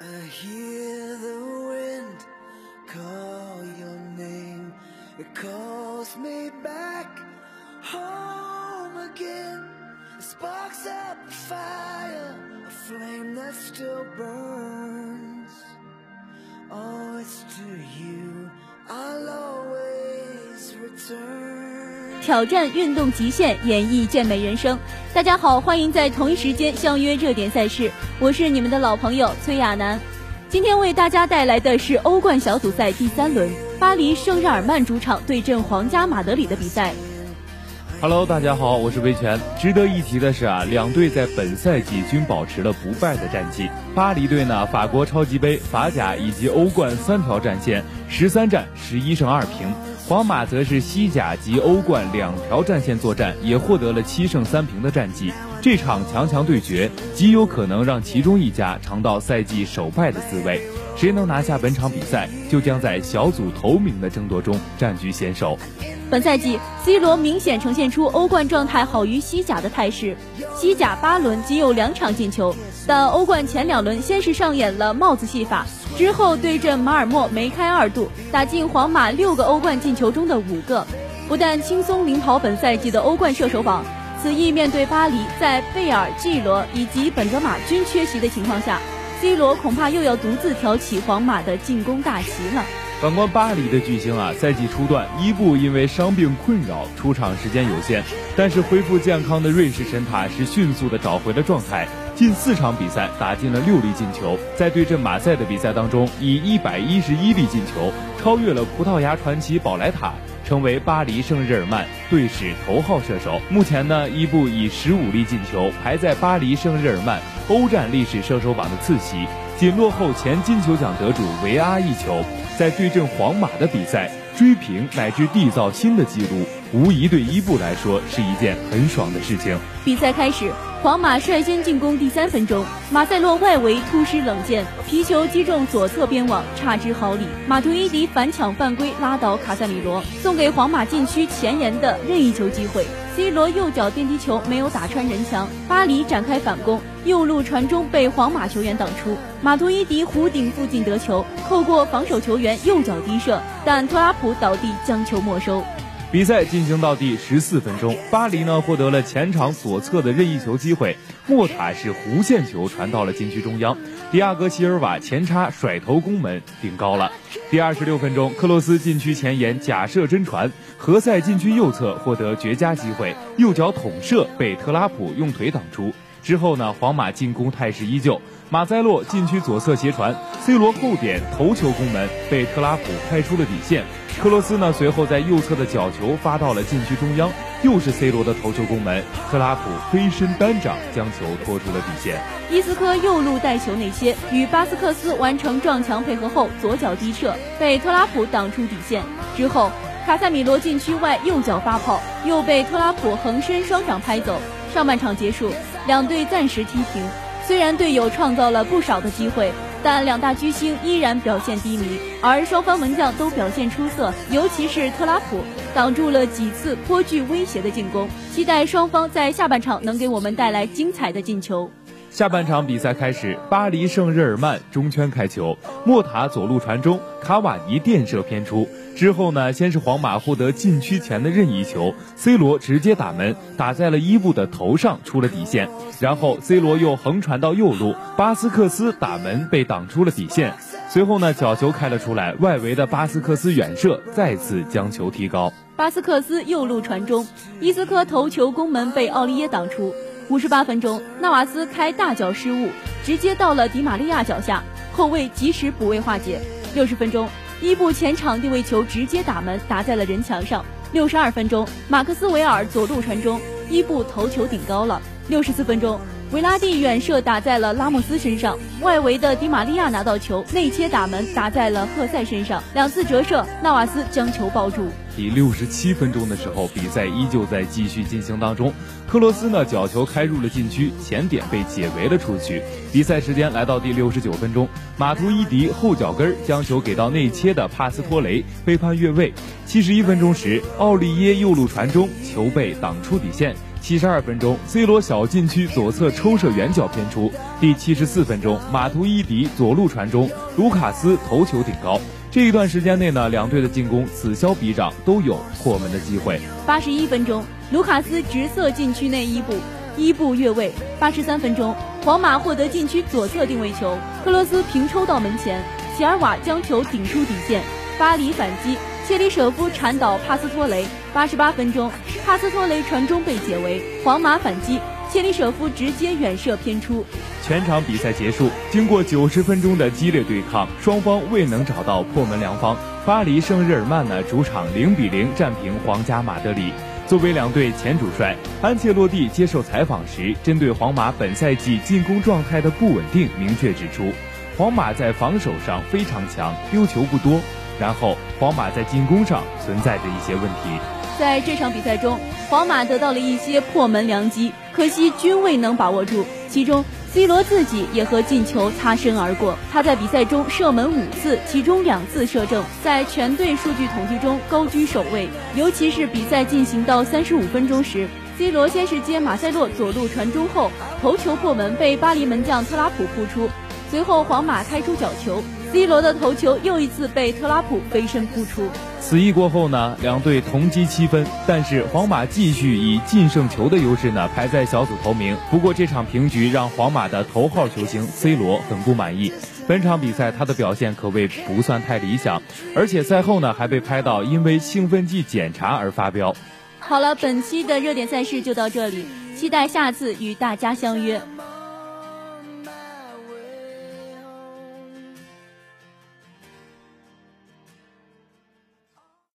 I hear the wind call your name. It calls me back home again. It sparks up a fire, a flame that still burns. Oh, it's to you I'll always return. 挑战运动极限，演绎健美人生。 大家好，欢迎在同一时间相约热点赛事，我是你们的老朋友崔亚楠。今天为大家带来的是欧冠小组赛第三轮，巴黎圣日耳曼主场对阵皇家马德里的比赛。Hello，大家好，我是维权。值得一提的是啊，两队在本赛季均保持了不败的战绩。巴黎队呢，法国超级杯、法甲以及欧冠三条战线，十三战十一胜二平；皇马则是西甲及欧冠两条战线作战，也获得了七胜三平的战绩。这场强强对决极有可能让其中一家尝到赛季首败的滋味。谁能拿下本场比赛，就将在小组头名的争夺中占据先手。本赛季，C 罗明显呈现出欧冠状态好于西甲的态势。西甲八轮仅有两场进球，但欧冠前两轮先是上演了帽子戏法，之后对阵马尔默梅开二度，打进皇马六个欧冠进球中的五个，不但轻松领跑本赛季的欧冠射手榜，此役面对巴黎在贝尔、G 罗以及本泽马均缺席的情况下，C 罗恐怕又要独自挑起皇马的进攻大旗了。反观巴黎的巨星啊，赛季初段伊布因为伤病困扰，出场时间有限，但是恢复健康的瑞士神塔是迅速的找回了状态，近四场比赛打进了六粒进球，在对阵马赛的比赛当中，以一百一十一粒进球超越了葡萄牙传奇宝莱塔，成为巴黎圣日耳曼队史头号射手。目前呢，伊布以十五粒进球排在巴黎圣日耳曼欧战历史射手榜的次席，仅落后前金球奖得主维阿一球。在对阵皇马的比赛追平乃至缔造新的纪录，无疑对伊布来说是一件很爽的事情。比赛开始，皇马率先进攻。第三分钟，马塞洛外围突施冷箭，皮球击中左侧边网，差之毫厘。马图伊迪反抢犯规，拉倒卡塞米罗，送给皇马禁区前沿的任意球机会。C 罗右脚电击球没有打穿人墙，巴黎展开反攻，右路传中被皇马球员挡出。马图伊迪弧顶附近得球，扣过防守球员右脚低射，但托拉普倒地将球没收。比赛进行到第十四分钟，巴黎呢获得了前场左侧的任意球机会，莫塔是弧线球传到了禁区中央，迪亚哥席尔瓦前插甩头攻门顶高了。第二十六分钟，克洛斯禁区前沿假射真传，何塞禁区右侧获得绝佳机会，右脚捅射被特拉普用腿挡出。之后呢，皇马进攻态势依旧，马塞洛禁区左侧斜传，C 罗后点头球攻门被特拉普开出了底线。克罗斯呢，随后在右侧的角球发到了禁区中央，又是 C 罗的头球攻门，特拉普飞身单掌将球拖出了底线。伊斯科右路带球内切，与巴斯克斯完成撞墙配合后，左脚低射被特拉普挡出底线。之后，卡塞米罗禁区外右脚发炮，又被特拉普横身双掌拍走。上半场结束，两队暂时踢平。虽然队友创造了不少的机会，但两大巨星依然表现低迷，而双方门将都表现出色，尤其是特拉普挡住了几次颇具威胁的进攻。期待双方在下半场能给我们带来精彩的进球。下半场比赛开始，巴黎圣日耳曼中圈开球，莫塔左路传中，卡瓦尼垫射偏出。之后呢，先是皇马获得禁区前的任意球，C 罗直接打门，打在了伊布的头上，出了底线。然后 C 罗又横传到右路，巴斯克斯打门被挡出了底线。随后呢，角球开了出来，外围的巴斯克斯远射，再次将球提高。巴斯克斯右路传中，伊斯科头球攻门被奥利耶挡出。五十八分钟，纳瓦斯开大脚失误，直接到了迪玛利亚脚下，后卫及时补位化解。六十分钟，伊布前场定位球直接打门，打在了人墙上。六十二分钟，马克斯维尔左路传中，伊布头球顶高了。六十四分钟，维拉蒂远射打在了拉莫斯身上，外围的迪玛利亚拿到球内切打门，打在了赫塞身上，两次折射，纳瓦斯将球抱住。第六十七分钟的时候，比赛依旧在继续进行当中。克罗斯呢，角球开入了禁区，前点被解围了出去。比赛时间来到第六十九分钟，马图伊迪后脚跟将球给到内切的帕斯托雷，被判越位。七十一分钟时，奥利耶右路传中，球被挡出底线。七十二分钟，C 罗小禁区左侧抽射远角偏出。第七十四分钟，马图伊迪左路传中，卢卡斯头球顶高。这一段时间内呢，两队的进攻此消彼长，都有破门的机会。八十一分钟，卢卡斯直射禁区内伊布，伊布越位。八十三分钟，皇马获得禁区左侧定位球，克罗斯平抽到门前，齐尔瓦将球顶出底线，巴黎反击。切里舍夫铲倒帕斯托雷，八十八分钟，帕斯托雷传中被解围，皇马反击，切里舍夫直接远射偏出。全场比赛结束，经过九十分钟的激烈对抗，双方未能找到破门良方。巴黎圣日耳曼呢主场零比零战平皇家马德里。作为两队前主帅，安切洛蒂接受采访时，针对皇马本赛季进攻状态的不稳定，明确指出，皇马在防守上非常强，丢球不多。然后，皇马在进攻上存在着一些问题。在这场比赛中，皇马得到了一些破门良机，可惜均未能把握住。其中，C 罗自己也和进球擦身而过。他在比赛中射门五次，其中两次射正，在全队数据统计中高居首位。尤其是比赛进行到三十五分钟时，C 罗先是接马塞洛左路传中后，头球破门被巴黎门将特拉普扑出。随后，皇马开出角球，C 罗的头球又一次被特拉普飞身扑出。此役过后呢，两队同积七分，但是皇马继续以净胜球的优势呢排在小组头名。不过这场平局让皇马的头号球星 C 罗很不满意，本场比赛他的表现可谓不算太理想，而且赛后呢还被拍到因为兴奋剂检查而发飙。好了，本期的热点赛事就到这里，期待下次与大家相约。